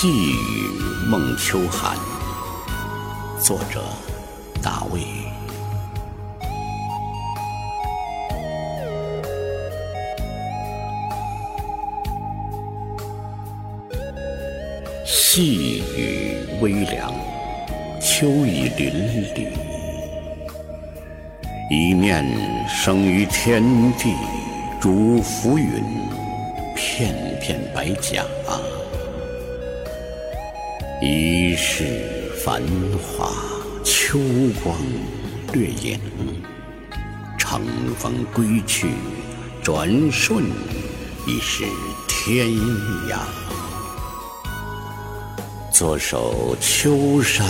细雨梦秋寒，作者大卫。细雨微凉，秋意淋漓。一念生于天地，如浮云，片片白甲。一世繁华，秋光掠影。乘风归去，转瞬已是天涯。左手秋山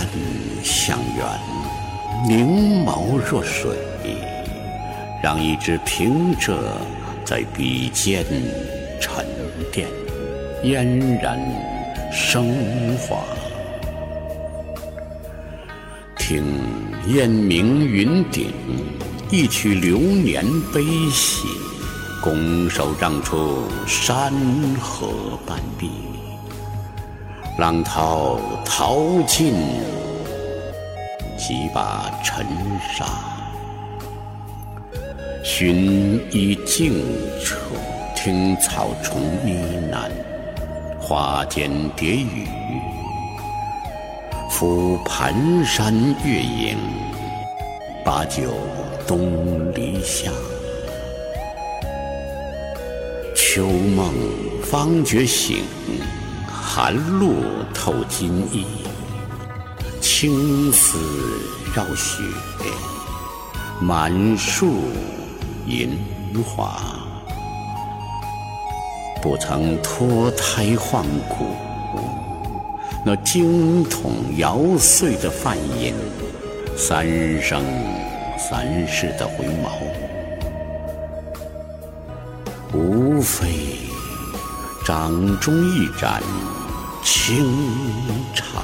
向远，凝眸若水，让一支平仄在笔尖沉淀，嫣然升华。听烟明云顶，一曲流年悲喜，拱手让出山河半壁。浪涛淘尽几把尘沙，寻一静处，听草虫呢喃，花间蝶语。抚盘山月影，把酒东篱下。秋梦方觉醒，寒露透金衣。青丝绕雪，满树银花。不曾脱胎换骨。那经筒摇碎的梵音，三生三世的回眸，无非掌中一盏清茶。